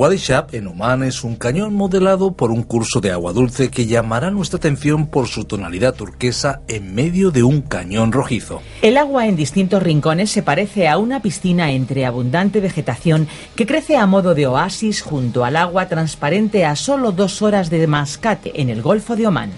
Wadi Shab en Oman es un cañón modelado por un curso de agua dulce que llamará nuestra atención por su tonalidad turquesa en medio de un cañón rojizo. El agua en distintos rincones se parece a una piscina entre abundante vegetación que crece a modo de oasis junto al agua transparente a solo dos horas de Mascate en el Golfo de Omán.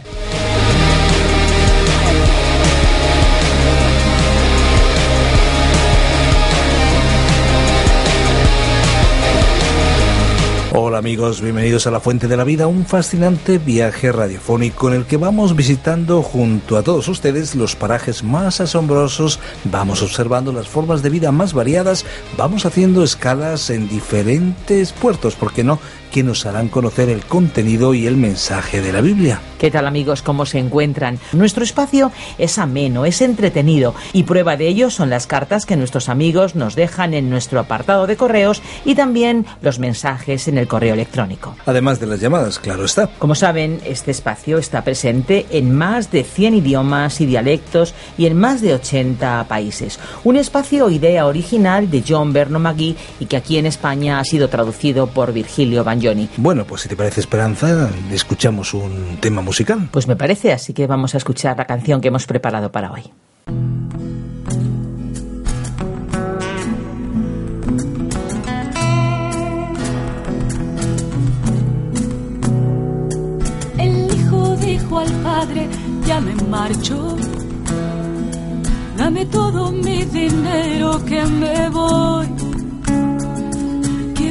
Hola amigos, bienvenidos a La Fuente de la Vida, un fascinante viaje radiofónico en el que vamos visitando junto a todos ustedes los parajes más asombrosos, vamos observando las formas de vida más variadas, vamos haciendo escalas en diferentes puertos, ¿por qué no? Que nos harán conocer el contenido y el mensaje de la Biblia. ¿Qué tal amigos? ¿Cómo se encuentran? Nuestro espacio es ameno, es entretenido y prueba de ello son las cartas que nuestros amigos nos dejan en nuestro apartado de correos y también los mensajes en el correo electrónico. Además de las llamadas, claro está. Como saben, este espacio está presente en más de 100 idiomas y dialectos y en más de 80 países. Un espacio idea original de John Berno Magui y que aquí en España ha sido traducido por Virgilio Van Johnny. Bueno, pues si te parece Esperanza, escuchamos un tema musical. Pues me parece, así que vamos a escuchar la canción que hemos preparado para hoy. El hijo dijo al padre, ya me marcho. Dame todo mi dinero que me voy.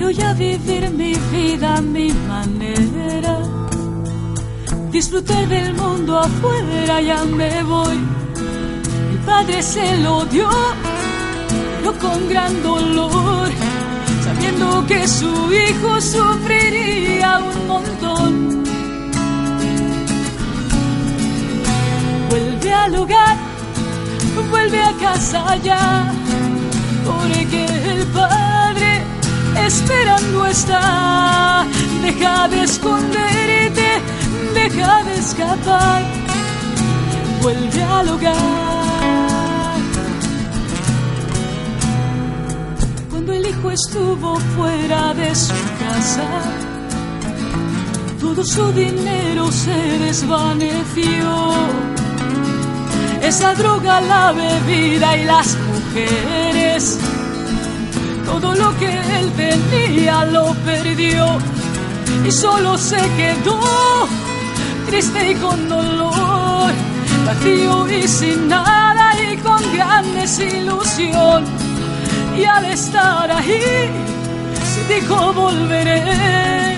Quiero ya vivir mi vida a mi manera. Disfrutar del mundo afuera, ya me voy. El padre se lo dio, no con gran dolor, sabiendo que su hijo sufriría un montón. Vuelve al hogar, vuelve a casa ya, esperando está. Deja de esconderte, deja de escapar, vuelve al hogar. Cuando el hijo estuvo fuera de su casa, todo su dinero se desvaneció. Esa droga, la bebida y las mujeres todo lo que él tenía lo perdió y solo se quedó triste y con dolor, vacío y sin nada y con gran desilusión. Y al estar ahí, dijo volveré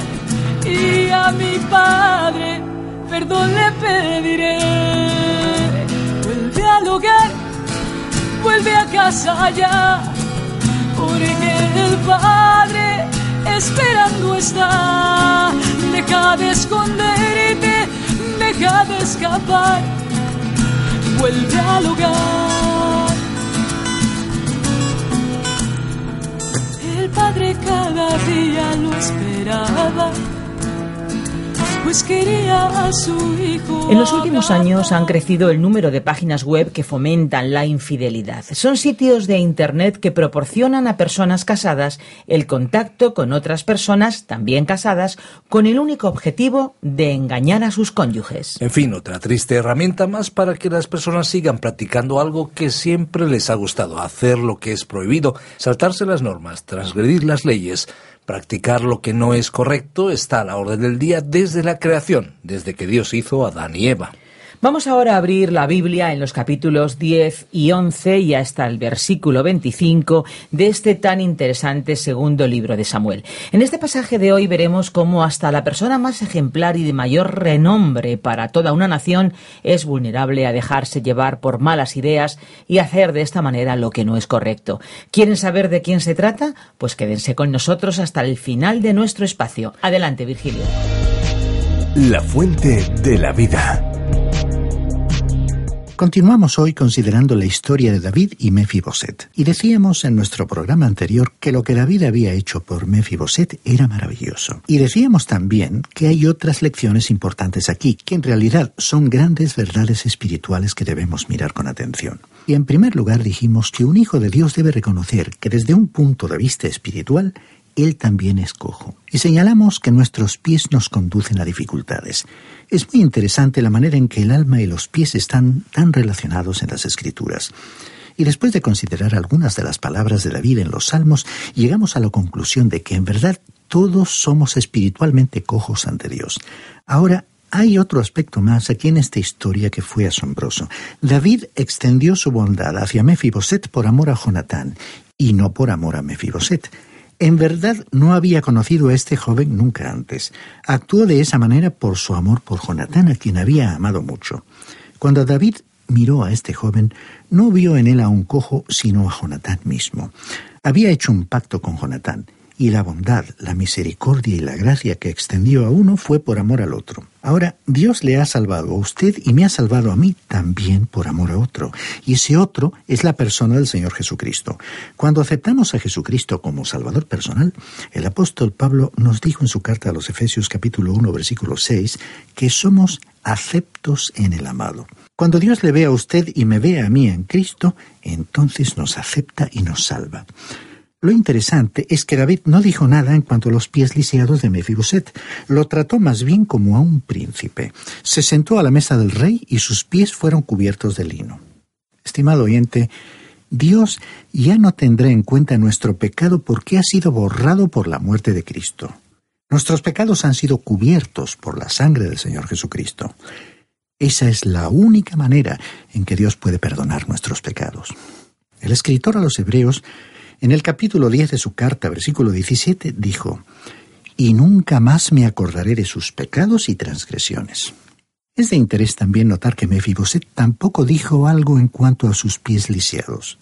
y a mi padre perdón le pediré. Vuelve al hogar, vuelve a casa ya porque el Padre esperando está. Deja de esconderte, deja de escapar, vuelve al hogar. El Padre cada día lo esperaba. Pues quería a su hijo. En los últimos años han crecido el número de páginas web que fomentan la infidelidad. Son sitios de Internet que proporcionan a personas casadas el contacto con otras personas también casadas con el único objetivo de engañar a sus cónyuges. En fin, otra triste herramienta más para que las personas sigan practicando algo que siempre les ha gustado, hacer lo que es prohibido, saltarse las normas, transgredir las leyes. Practicar lo que no es correcto está a la orden del día desde la creación, desde que Dios hizo a Adán y Eva. Vamos ahora a abrir la Biblia en los capítulos 10 y 11 y hasta el versículo 25 de este tan interesante segundo libro de Samuel. En este pasaje de hoy veremos cómo hasta la persona más ejemplar y de mayor renombre para toda una nación es vulnerable a dejarse llevar por malas ideas y hacer de esta manera lo que no es correcto. ¿Quieren saber de quién se trata? Pues quédense con nosotros hasta el final de nuestro espacio. Adelante, Virgilio. La fuente de la vida. Continuamos hoy considerando la historia de David y Mefiboset. Y decíamos en nuestro programa anterior que lo que David había hecho por Mefiboset era maravilloso. Y decíamos también que hay otras lecciones importantes aquí, que en realidad son grandes verdades espirituales que debemos mirar con atención. Y en primer lugar dijimos que un hijo de Dios debe reconocer que desde un punto de vista espiritual, él también es cojo. Y señalamos que nuestros pies nos conducen a dificultades. Es muy interesante la manera en que el alma y los pies están tan relacionados en las escrituras. Y después de considerar algunas de las palabras de David en los Salmos, llegamos a la conclusión de que en verdad todos somos espiritualmente cojos ante Dios. Ahora, hay otro aspecto más aquí en esta historia que fue asombroso. David extendió su bondad hacia Mefiboset por amor a Jonatán y no por amor a Mefiboset. En verdad no había conocido a este joven nunca antes. Actuó de esa manera por su amor por Jonatán, a quien había amado mucho. Cuando David miró a este joven, no vio en él a un cojo, sino a Jonatán mismo. Había hecho un pacto con Jonatán, y la bondad, la misericordia y la gracia que extendió a uno fue por amor al otro. Ahora, Dios le ha salvado a usted y me ha salvado a mí también por amor a otro. Y ese otro es la persona del Señor Jesucristo. Cuando aceptamos a Jesucristo como Salvador personal, el apóstol Pablo nos dijo en su carta a los Efesios capítulo 1 versículo 6 que somos aceptos en el amado. Cuando Dios le ve a usted y me ve a mí en Cristo, entonces nos acepta y nos salva. Lo interesante es que David no dijo nada en cuanto a los pies lisiados de Mefiboset. Lo trató más bien como a un príncipe. Se sentó a la mesa del rey y sus pies fueron cubiertos de lino. Estimado oyente, Dios ya no tendrá en cuenta nuestro pecado porque ha sido borrado por la muerte de Cristo. Nuestros pecados han sido cubiertos por la sangre del Señor Jesucristo. Esa es la única manera en que Dios puede perdonar nuestros pecados. El escritor a los Hebreos en el capítulo 10 de su carta, versículo 17, dijo, Y nunca más me acordaré de sus pecados y transgresiones. Es de interés también notar que Mefiboset tampoco dijo algo en cuanto a sus pies lisiados.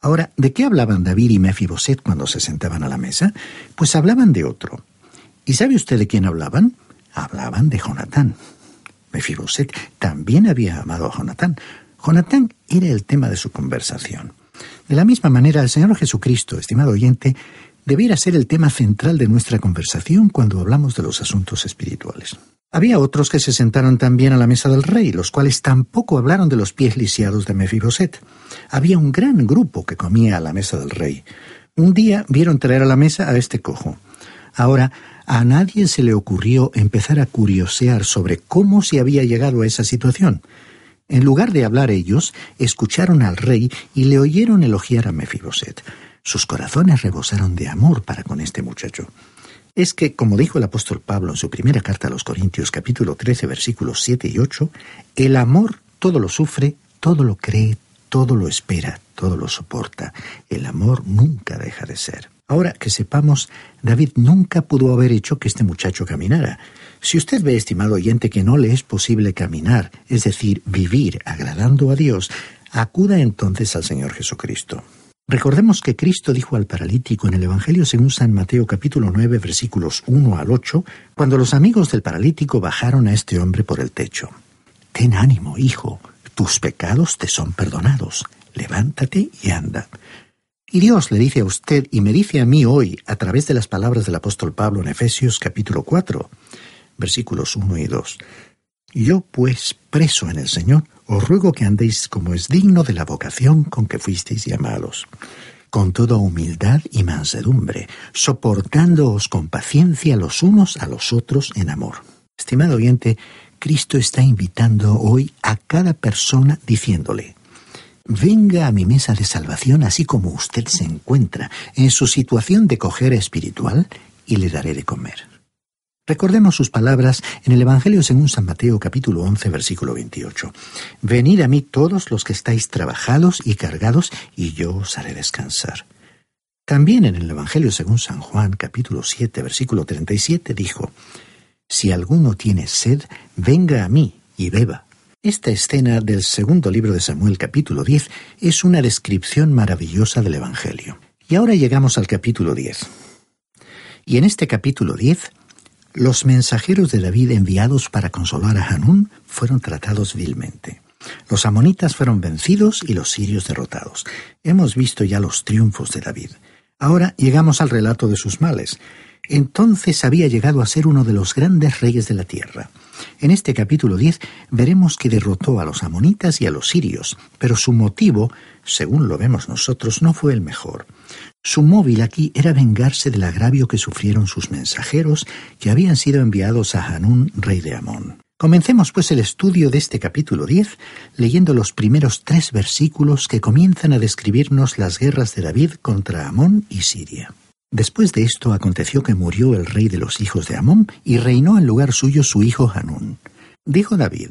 Ahora, ¿de qué hablaban David y Mefiboset cuando se sentaban a la mesa? Pues hablaban de otro. ¿Y sabe usted de quién hablaban? Hablaban de Jonatán. Mefiboset también había amado a Jonatán. Jonatán era el tema de su conversación. De la misma manera, el Señor Jesucristo, estimado oyente, debiera ser el tema central de nuestra conversación cuando hablamos de los asuntos espirituales. Había otros que se sentaron también a la mesa del rey, los cuales tampoco hablaron de los pies lisiados de Mefiboset. Había un gran grupo que comía a la mesa del rey. Un día vieron traer a la mesa a este cojo. Ahora, a nadie se le ocurrió empezar a curiosear sobre cómo se había llegado a esa situación. En lugar de hablar ellos, escucharon al rey y le oyeron elogiar a Mefiboset. Sus corazones rebosaron de amor para con este muchacho. Es que, como dijo el apóstol Pablo en su primera carta a los Corintios capítulo 13 versículos 7 y 8, el amor todo lo sufre, todo lo cree, todo lo espera, todo lo soporta. El amor nunca deja de ser. Ahora que sepamos, David nunca pudo haber hecho que este muchacho caminara. Si usted ve, estimado oyente, que no le es posible caminar, es decir, vivir agradando a Dios, acuda entonces al Señor Jesucristo. Recordemos que Cristo dijo al paralítico en el Evangelio según San Mateo capítulo 9 versículos 1 al 8, cuando los amigos del paralítico bajaron a este hombre por el techo. Ten ánimo, hijo, tus pecados te son perdonados. Levántate y anda. Y Dios le dice a usted y me dice a mí hoy, a través de las palabras del apóstol Pablo en Efesios capítulo 4, versículos 1 y 2. Yo, pues, preso en el Señor, os ruego que andéis como es digno de la vocación con que fuisteis llamados, con toda humildad y mansedumbre, soportándoos con paciencia los unos a los otros en amor. Estimado oyente, Cristo está invitando hoy a cada persona diciéndole, Venga a mi mesa de salvación así como usted se encuentra en su situación de cojera espiritual y le daré de comer. Recordemos sus palabras en el Evangelio según San Mateo capítulo 11 versículo 28. Venid a mí todos los que estáis trabajados y cargados, y yo os haré descansar. También en el Evangelio según San Juan capítulo 7 versículo 37 dijo, Si alguno tiene sed, venga a mí y beba. Esta escena del segundo libro de Samuel capítulo 10 es una descripción maravillosa del Evangelio. Y ahora llegamos al capítulo 10. Y en este capítulo 10, los mensajeros de David enviados para consolar a Hanún fueron tratados vilmente. Los amonitas fueron vencidos y los sirios derrotados. Hemos visto ya los triunfos de David. Ahora llegamos al relato de sus males. Entonces había llegado a ser uno de los grandes reyes de la tierra. En este capítulo 10 veremos que derrotó a los amonitas y a los sirios, pero su motivo, según lo vemos nosotros, no fue el mejor. Su móvil aquí era vengarse del agravio que sufrieron sus mensajeros que habían sido enviados a Hanún, rey de Amón. Comencemos pues el estudio de este capítulo 10 leyendo los primeros tres versículos que comienzan a describirnos las guerras de David contra Amón y Siria. Después de esto aconteció que murió el rey de los hijos de Amón y reinó en lugar suyo su hijo Hanún. Dijo David,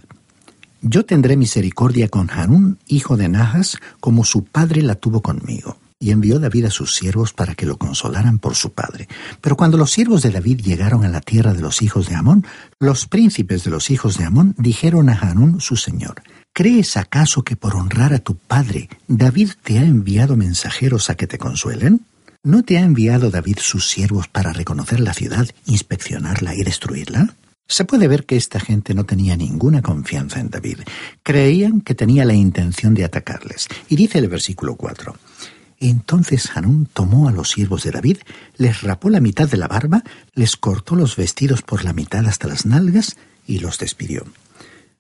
Yo tendré misericordia con Hanún, hijo de Nahas, como su padre la tuvo conmigo. Y envió David a sus siervos para que lo consolaran por su padre. Pero cuando los siervos de David llegaron a la tierra de los hijos de Amón, los príncipes de los hijos de Amón dijeron a Hanún su señor, ¿Crees acaso que por honrar a tu padre David te ha enviado mensajeros a que te consuelen? ¿No te ha enviado David sus siervos para reconocer la ciudad, inspeccionarla y destruirla? Se puede ver que esta gente no tenía ninguna confianza en David. Creían que tenía la intención de atacarles. Y dice el versículo 4. Entonces Hanún tomó a los siervos de David, les rapó la mitad de la barba, les cortó los vestidos por la mitad hasta las nalgas y los despidió.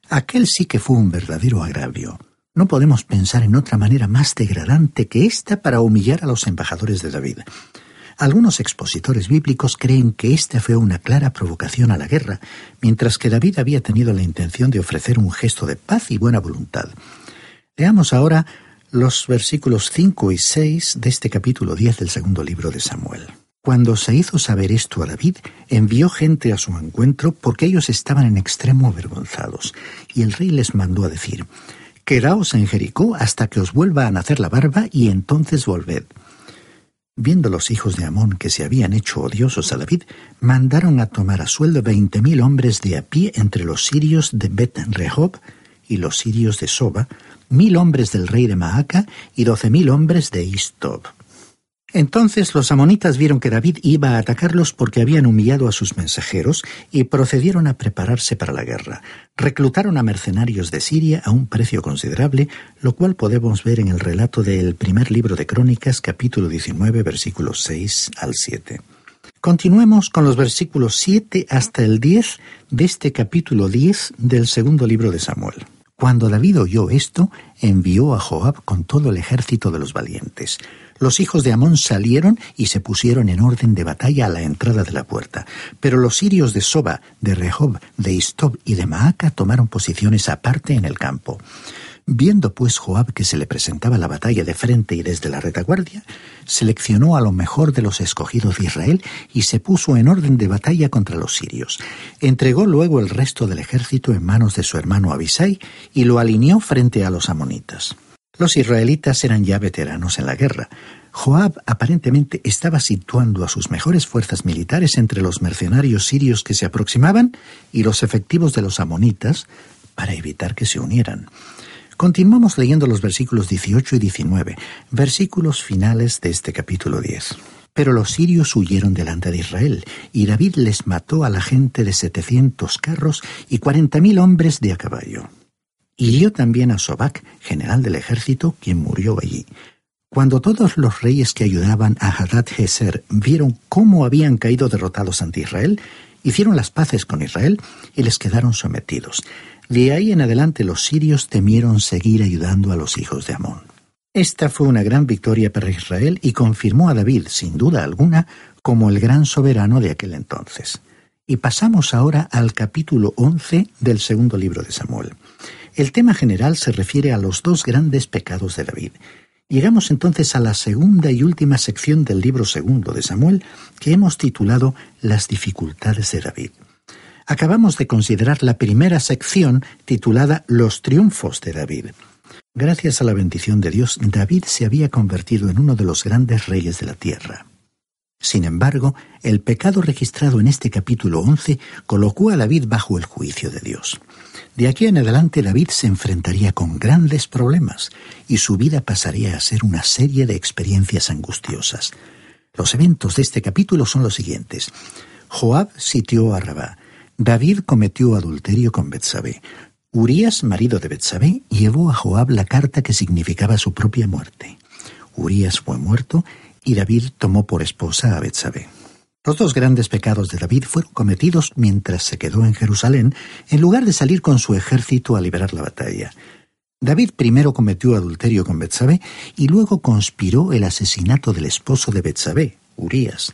Aquel sí que fue un verdadero agravio. No podemos pensar en otra manera más degradante que esta para humillar a los embajadores de David. Algunos expositores bíblicos creen que esta fue una clara provocación a la guerra, mientras que David había tenido la intención de ofrecer un gesto de paz y buena voluntad. Leamos ahora los versículos 5 y 6 de este capítulo 10 del segundo libro de Samuel. Cuando se hizo saber esto a David, envió gente a su encuentro porque ellos estaban en extremo avergonzados, y el rey les mandó a decir, Quedaos en Jericó hasta que os vuelva a nacer la barba y entonces volved. Viendo los hijos de Amón que se habían hecho odiosos a David, mandaron a tomar a sueldo veinte mil hombres de a pie entre los sirios de Bet Rehob y los sirios de Soba, mil hombres del rey de Maaca y doce mil hombres de Istob. Entonces los amonitas vieron que David iba a atacarlos porque habían humillado a sus mensajeros y procedieron a prepararse para la guerra. Reclutaron a mercenarios de Siria a un precio considerable, lo cual podemos ver en el relato del primer libro de Crónicas, capítulo 19, versículos 6 al 7. Continuemos con los versículos 7 hasta el 10 de este capítulo 10 del segundo libro de Samuel. Cuando David oyó esto, envió a Joab con todo el ejército de los valientes. Los hijos de Amón salieron y se pusieron en orden de batalla a la entrada de la puerta. Pero los sirios de Soba, de Rehob, de Istob y de Maaca tomaron posiciones aparte en el campo. Viendo pues Joab que se le presentaba la batalla de frente y desde la retaguardia, seleccionó a lo mejor de los escogidos de Israel y se puso en orden de batalla contra los sirios. Entregó luego el resto del ejército en manos de su hermano Abisai y lo alineó frente a los amonitas. Los israelitas eran ya veteranos en la guerra. Joab aparentemente estaba situando a sus mejores fuerzas militares entre los mercenarios sirios que se aproximaban y los efectivos de los amonitas para evitar que se unieran. Continuamos leyendo los versículos 18 y 19, versículos finales de este capítulo 10. Pero los sirios huyeron delante de Israel, y David les mató a la gente de setecientos carros y cuarenta mil hombres de a caballo. Hirió también a Sobac, general del ejército, quien murió allí. Cuando todos los reyes que ayudaban a Hadad Heser vieron cómo habían caído derrotados ante Israel, hicieron las paces con Israel y les quedaron sometidos. De ahí en adelante los sirios temieron seguir ayudando a los hijos de Amón. Esta fue una gran victoria para Israel y confirmó a David, sin duda alguna, como el gran soberano de aquel entonces. Y pasamos ahora al capítulo 11 del segundo libro de Samuel. El tema general se refiere a los dos grandes pecados de David. Llegamos entonces a la segunda y última sección del libro segundo de Samuel, que hemos titulado Las dificultades de David. Acabamos de considerar la primera sección titulada Los triunfos de David. Gracias a la bendición de Dios, David se había convertido en uno de los grandes reyes de la tierra. Sin embargo, el pecado registrado en este capítulo 11 colocó a David bajo el juicio de Dios. De aquí en adelante David se enfrentaría con grandes problemas y su vida pasaría a ser una serie de experiencias angustiosas. Los eventos de este capítulo son los siguientes. Joab sitió a Rabá. David cometió adulterio con Betsabé. Urías, marido de Betsabé, llevó a Joab la carta que significaba su propia muerte. Urías fue muerto y David tomó por esposa a Betsabé. Los dos grandes pecados de David fueron cometidos mientras se quedó en Jerusalén, en lugar de salir con su ejército a liberar la batalla. David primero cometió adulterio con Betsabé y luego conspiró el asesinato del esposo de Betsabé, Urías.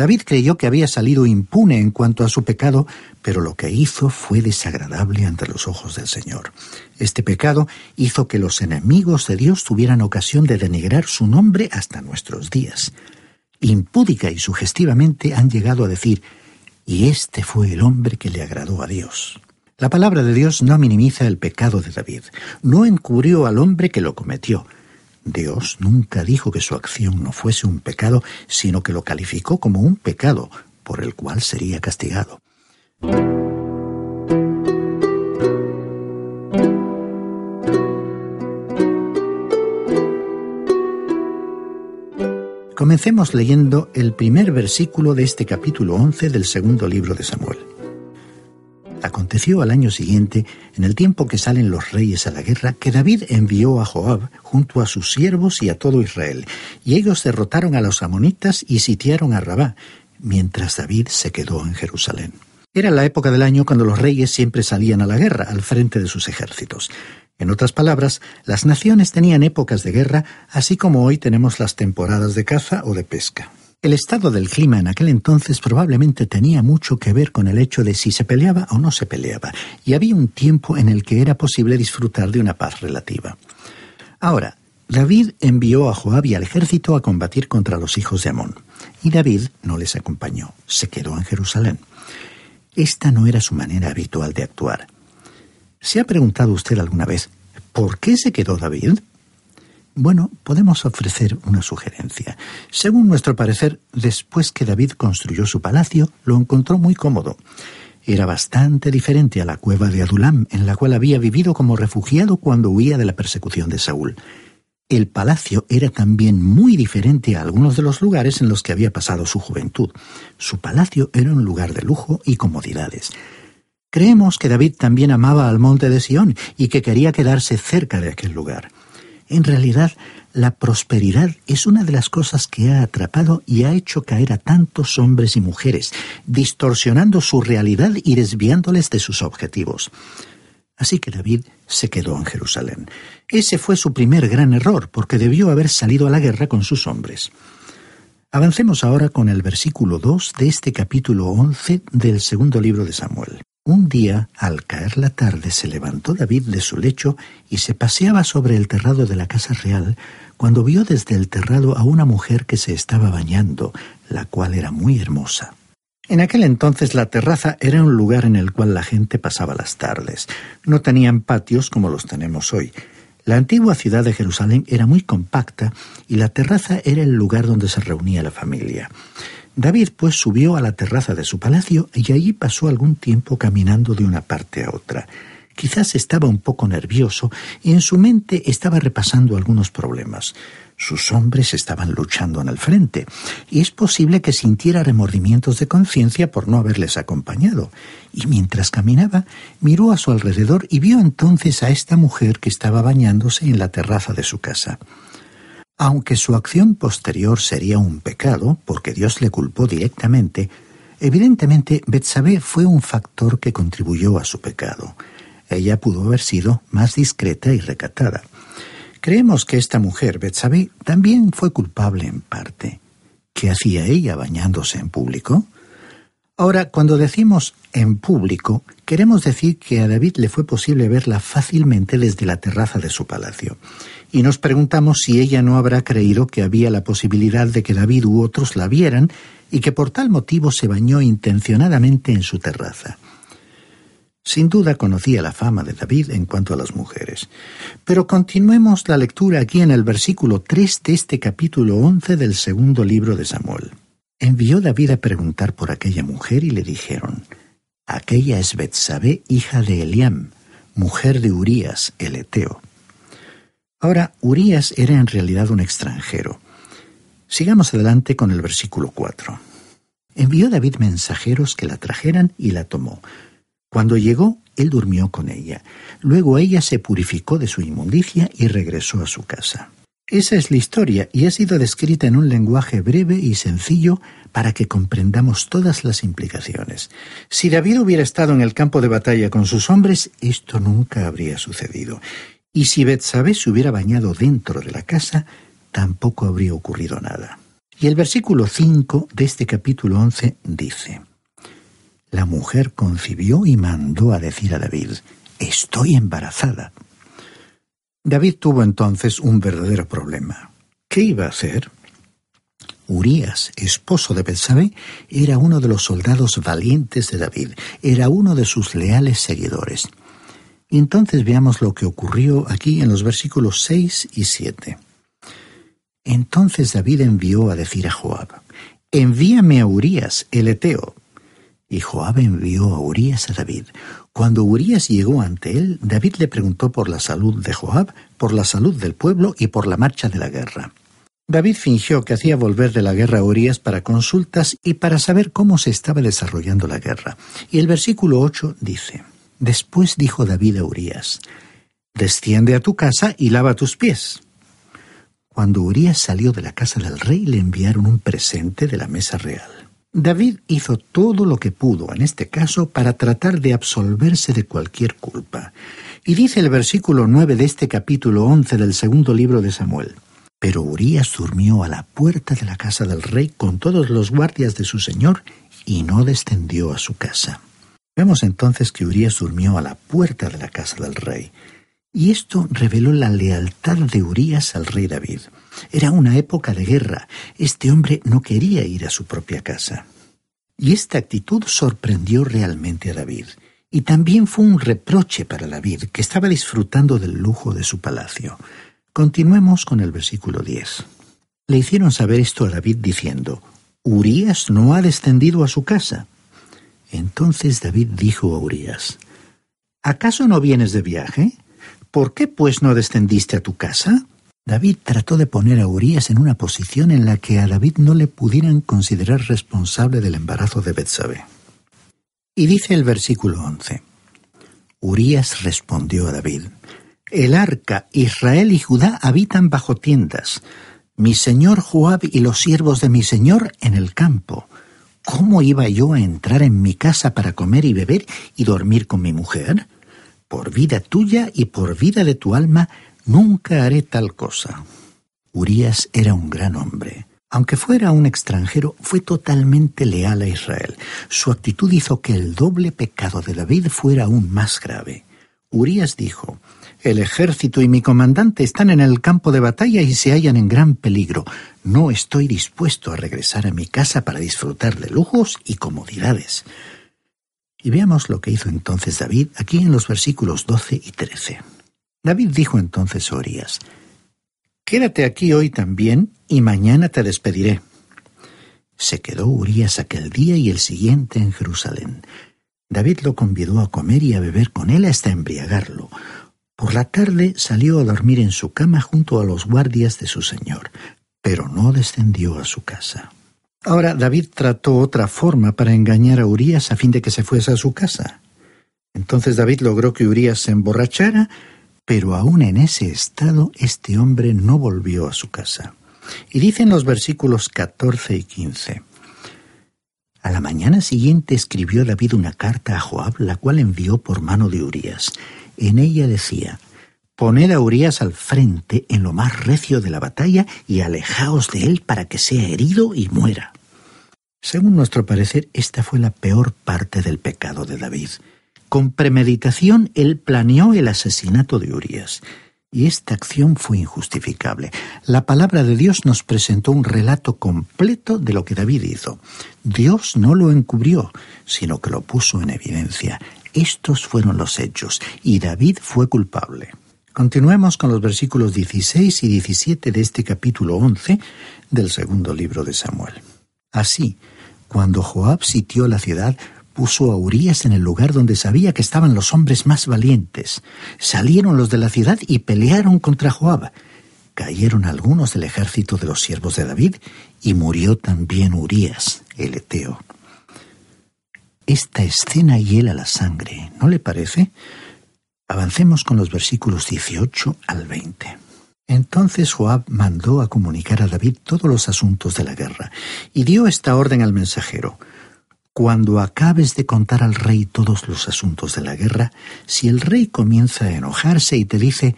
David creyó que había salido impune en cuanto a su pecado, pero lo que hizo fue desagradable ante los ojos del Señor. Este pecado hizo que los enemigos de Dios tuvieran ocasión de denigrar su nombre hasta nuestros días impúdica y sugestivamente han llegado a decir, y este fue el hombre que le agradó a Dios. La palabra de Dios no minimiza el pecado de David, no encubrió al hombre que lo cometió. Dios nunca dijo que su acción no fuese un pecado, sino que lo calificó como un pecado por el cual sería castigado. Comencemos leyendo el primer versículo de este capítulo 11 del segundo libro de Samuel. Aconteció al año siguiente, en el tiempo que salen los reyes a la guerra, que David envió a Joab junto a sus siervos y a todo Israel, y ellos derrotaron a los amonitas y sitiaron a Rabá, mientras David se quedó en Jerusalén. Era la época del año cuando los reyes siempre salían a la guerra al frente de sus ejércitos. En otras palabras, las naciones tenían épocas de guerra, así como hoy tenemos las temporadas de caza o de pesca. El estado del clima en aquel entonces probablemente tenía mucho que ver con el hecho de si se peleaba o no se peleaba, y había un tiempo en el que era posible disfrutar de una paz relativa. Ahora, David envió a Joab y al ejército a combatir contra los hijos de Amón, y David no les acompañó, se quedó en Jerusalén. Esta no era su manera habitual de actuar. ¿Se ha preguntado usted alguna vez por qué se quedó David? Bueno, podemos ofrecer una sugerencia. Según nuestro parecer, después que David construyó su palacio, lo encontró muy cómodo. Era bastante diferente a la cueva de Adulam, en la cual había vivido como refugiado cuando huía de la persecución de Saúl. El palacio era también muy diferente a algunos de los lugares en los que había pasado su juventud. Su palacio era un lugar de lujo y comodidades. Creemos que David también amaba al monte de Sión y que quería quedarse cerca de aquel lugar. En realidad, la prosperidad es una de las cosas que ha atrapado y ha hecho caer a tantos hombres y mujeres, distorsionando su realidad y desviándoles de sus objetivos. Así que David se quedó en Jerusalén. Ese fue su primer gran error, porque debió haber salido a la guerra con sus hombres. Avancemos ahora con el versículo 2 de este capítulo 11 del segundo libro de Samuel. Un día, al caer la tarde, se levantó David de su lecho y se paseaba sobre el terrado de la casa real, cuando vio desde el terrado a una mujer que se estaba bañando, la cual era muy hermosa. En aquel entonces la terraza era un lugar en el cual la gente pasaba las tardes. No tenían patios como los tenemos hoy. La antigua ciudad de Jerusalén era muy compacta y la terraza era el lugar donde se reunía la familia. David pues subió a la terraza de su palacio y allí pasó algún tiempo caminando de una parte a otra. Quizás estaba un poco nervioso y en su mente estaba repasando algunos problemas. Sus hombres estaban luchando en el frente, y es posible que sintiera remordimientos de conciencia por no haberles acompañado. Y mientras caminaba, miró a su alrededor y vio entonces a esta mujer que estaba bañándose en la terraza de su casa. Aunque su acción posterior sería un pecado, porque Dios le culpó directamente, evidentemente Betsabé fue un factor que contribuyó a su pecado. Ella pudo haber sido más discreta y recatada. Creemos que esta mujer, Betsabé, también fue culpable en parte. ¿Qué hacía ella bañándose en público? Ahora, cuando decimos en público, queremos decir que a David le fue posible verla fácilmente desde la terraza de su palacio. Y nos preguntamos si ella no habrá creído que había la posibilidad de que David u otros la vieran y que por tal motivo se bañó intencionadamente en su terraza. Sin duda conocía la fama de David en cuanto a las mujeres. Pero continuemos la lectura aquí en el versículo 3 de este capítulo 11 del segundo libro de Samuel. Envió David a preguntar por aquella mujer y le dijeron, Aquella es Betsabé, hija de Eliam, mujer de Urías, el Eteo. Ahora, Urías era en realidad un extranjero. Sigamos adelante con el versículo 4. Envió David mensajeros que la trajeran y la tomó. Cuando llegó, él durmió con ella. Luego ella se purificó de su inmundicia y regresó a su casa. Esa es la historia y ha sido descrita en un lenguaje breve y sencillo para que comprendamos todas las implicaciones. Si David hubiera estado en el campo de batalla con sus hombres, esto nunca habría sucedido. Y si Betsabé se hubiera bañado dentro de la casa, tampoco habría ocurrido nada. Y el versículo 5 de este capítulo 11 dice, La mujer concibió y mandó a decir a David, Estoy embarazada. David tuvo entonces un verdadero problema. ¿Qué iba a hacer? Urías, esposo de Betsabé, era uno de los soldados valientes de David, era uno de sus leales seguidores. Entonces veamos lo que ocurrió aquí en los versículos 6 y 7. Entonces David envió a decir a Joab, envíame a Urías, el Eteo. Y Joab envió a Urías a David. Cuando Urías llegó ante él, David le preguntó por la salud de Joab, por la salud del pueblo y por la marcha de la guerra. David fingió que hacía volver de la guerra a Urías para consultas y para saber cómo se estaba desarrollando la guerra. Y el versículo 8 dice, Después dijo David a Urías, Desciende a tu casa y lava tus pies. Cuando Urías salió de la casa del rey le enviaron un presente de la mesa real. David hizo todo lo que pudo en este caso para tratar de absolverse de cualquier culpa. Y dice el versículo 9 de este capítulo 11 del segundo libro de Samuel. Pero Urías durmió a la puerta de la casa del rey con todos los guardias de su señor y no descendió a su casa. Vemos entonces que Urías durmió a la puerta de la casa del rey. Y esto reveló la lealtad de Urías al rey David. Era una época de guerra. Este hombre no quería ir a su propia casa. Y esta actitud sorprendió realmente a David. Y también fue un reproche para David, que estaba disfrutando del lujo de su palacio. Continuemos con el versículo 10. Le hicieron saber esto a David diciendo, Urías no ha descendido a su casa. Entonces David dijo a Urías, ¿acaso no vienes de viaje? ¿Por qué pues no descendiste a tu casa? David trató de poner a Urías en una posición en la que a David no le pudieran considerar responsable del embarazo de Betsabé. Y dice el versículo 11: Urías respondió a David: El arca, Israel y Judá habitan bajo tiendas, mi señor Joab y los siervos de mi señor en el campo. ¿Cómo iba yo a entrar en mi casa para comer y beber y dormir con mi mujer? Por vida tuya y por vida de tu alma, nunca haré tal cosa. Urías era un gran hombre. Aunque fuera un extranjero, fue totalmente leal a Israel. Su actitud hizo que el doble pecado de David fuera aún más grave. Urías dijo, El ejército y mi comandante están en el campo de batalla y se hallan en gran peligro. No estoy dispuesto a regresar a mi casa para disfrutar de lujos y comodidades. Y veamos lo que hizo entonces David aquí en los versículos 12 y 13. David dijo entonces a Orías, Quédate aquí hoy también y mañana te despediré. Se quedó Urías aquel día y el siguiente en Jerusalén. David lo convidó a comer y a beber con él hasta embriagarlo. Por la tarde salió a dormir en su cama junto a los guardias de su señor, pero no descendió a su casa. Ahora David trató otra forma para engañar a Urías a fin de que se fuese a su casa. Entonces David logró que Urías se emborrachara, pero aún en ese estado este hombre no volvió a su casa. Y dicen los versículos 14 y 15. A la mañana siguiente escribió David una carta a Joab, la cual envió por mano de Urías. En ella decía, Poned a Urías al frente en lo más recio de la batalla y alejaos de él para que sea herido y muera. Según nuestro parecer, esta fue la peor parte del pecado de David. Con premeditación, él planeó el asesinato de Urias. Y esta acción fue injustificable. La palabra de Dios nos presentó un relato completo de lo que David hizo. Dios no lo encubrió, sino que lo puso en evidencia. Estos fueron los hechos, y David fue culpable. Continuemos con los versículos 16 y 17 de este capítulo 11 del segundo libro de Samuel. Así, cuando Joab sitió la ciudad, puso a Urias en el lugar donde sabía que estaban los hombres más valientes. Salieron los de la ciudad y pelearon contra Joab. Cayeron algunos del ejército de los siervos de David y murió también Urias, el Eteo. Esta escena hiela la sangre, ¿no le parece? Avancemos con los versículos 18 al 20. Entonces Joab mandó a comunicar a David todos los asuntos de la guerra y dio esta orden al mensajero. Cuando acabes de contar al rey todos los asuntos de la guerra, si el rey comienza a enojarse y te dice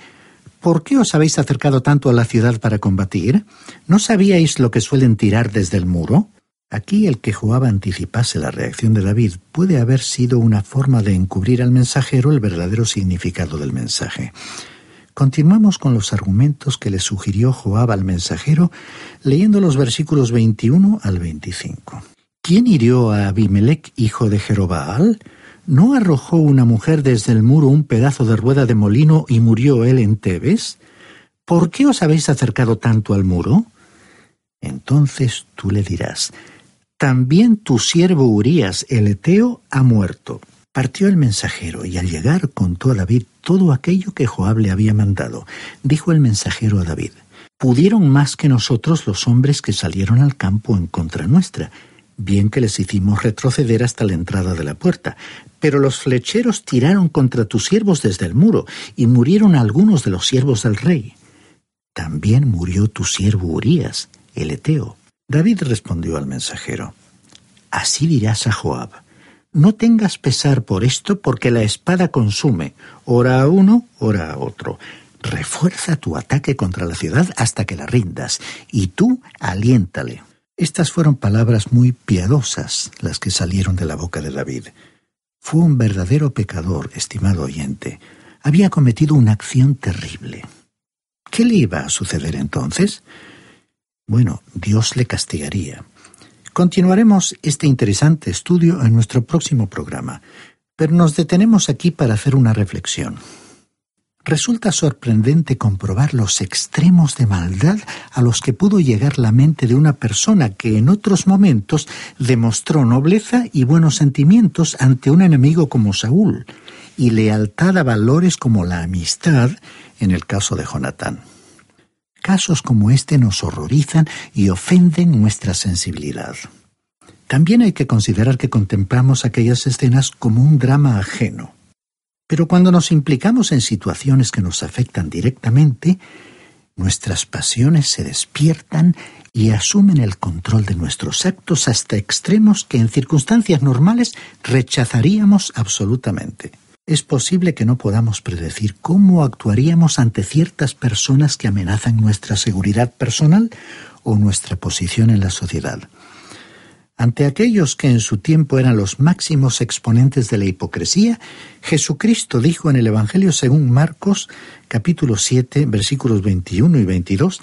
¿Por qué os habéis acercado tanto a la ciudad para combatir? ¿No sabíais lo que suelen tirar desde el muro? Aquí el que Joab anticipase la reacción de David puede haber sido una forma de encubrir al mensajero el verdadero significado del mensaje. Continuamos con los argumentos que le sugirió Joab al mensajero, leyendo los versículos 21 al 25. ¿Quién hirió a Abimelech, hijo de Jerobaal? ¿No arrojó una mujer desde el muro un pedazo de rueda de molino y murió él en Tebes? ¿Por qué os habéis acercado tanto al muro? Entonces tú le dirás, también tu siervo Urías el Eteo ha muerto. Partió el mensajero y al llegar contó a David todo aquello que Joab le había mandado. Dijo el mensajero a David, pudieron más que nosotros los hombres que salieron al campo en contra nuestra, bien que les hicimos retroceder hasta la entrada de la puerta. Pero los flecheros tiraron contra tus siervos desde el muro, y murieron algunos de los siervos del rey. También murió tu siervo Urías, el Eteo. David respondió al mensajero, Así dirás a Joab, no tengas pesar por esto porque la espada consume, ora a uno, ora a otro. Refuerza tu ataque contra la ciudad hasta que la rindas, y tú aliéntale. Estas fueron palabras muy piadosas las que salieron de la boca de David. Fue un verdadero pecador, estimado oyente. Había cometido una acción terrible. ¿Qué le iba a suceder entonces? Bueno, Dios le castigaría. Continuaremos este interesante estudio en nuestro próximo programa, pero nos detenemos aquí para hacer una reflexión. Resulta sorprendente comprobar los extremos de maldad a los que pudo llegar la mente de una persona que en otros momentos demostró nobleza y buenos sentimientos ante un enemigo como Saúl, y lealtad a valores como la amistad en el caso de Jonatán. Casos como este nos horrorizan y ofenden nuestra sensibilidad. También hay que considerar que contemplamos aquellas escenas como un drama ajeno pero cuando nos implicamos en situaciones que nos afectan directamente, nuestras pasiones se despiertan y asumen el control de nuestros actos hasta extremos que en circunstancias normales rechazaríamos absolutamente. Es posible que no podamos predecir cómo actuaríamos ante ciertas personas que amenazan nuestra seguridad personal o nuestra posición en la sociedad. Ante aquellos que en su tiempo eran los máximos exponentes de la hipocresía, Jesucristo dijo en el Evangelio según Marcos capítulo 7 versículos 21 y 22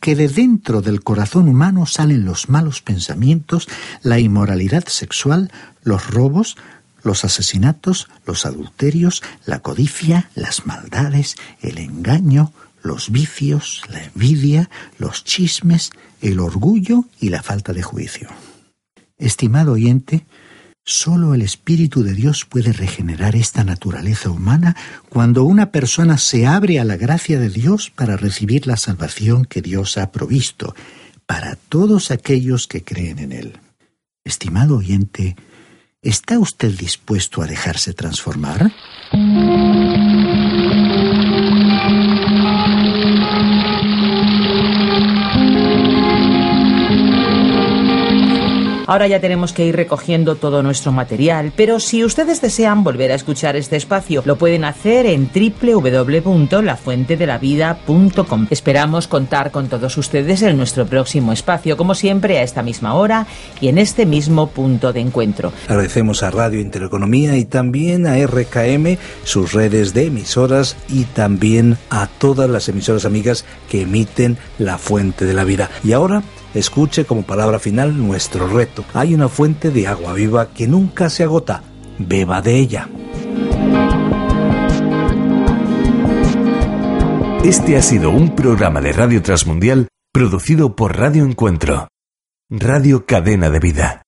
que de dentro del corazón humano salen los malos pensamientos, la inmoralidad sexual, los robos, los asesinatos, los adulterios, la codicia, las maldades, el engaño, los vicios, la envidia, los chismes, el orgullo y la falta de juicio. Estimado oyente, solo el Espíritu de Dios puede regenerar esta naturaleza humana cuando una persona se abre a la gracia de Dios para recibir la salvación que Dios ha provisto para todos aquellos que creen en Él. Estimado oyente, ¿está usted dispuesto a dejarse transformar? Ahora ya tenemos que ir recogiendo todo nuestro material, pero si ustedes desean volver a escuchar este espacio, lo pueden hacer en www.lafuentedelavida.com. Esperamos contar con todos ustedes en nuestro próximo espacio, como siempre, a esta misma hora y en este mismo punto de encuentro. Agradecemos a Radio Intereconomía y también a RKM, sus redes de emisoras y también a todas las emisoras amigas que emiten La Fuente de la Vida. Y ahora escuche como palabra final nuestro reto. Hay una fuente de agua viva que nunca se agota. Beba de ella. Este ha sido un programa de Radio Transmundial producido por Radio Encuentro, Radio Cadena de Vida.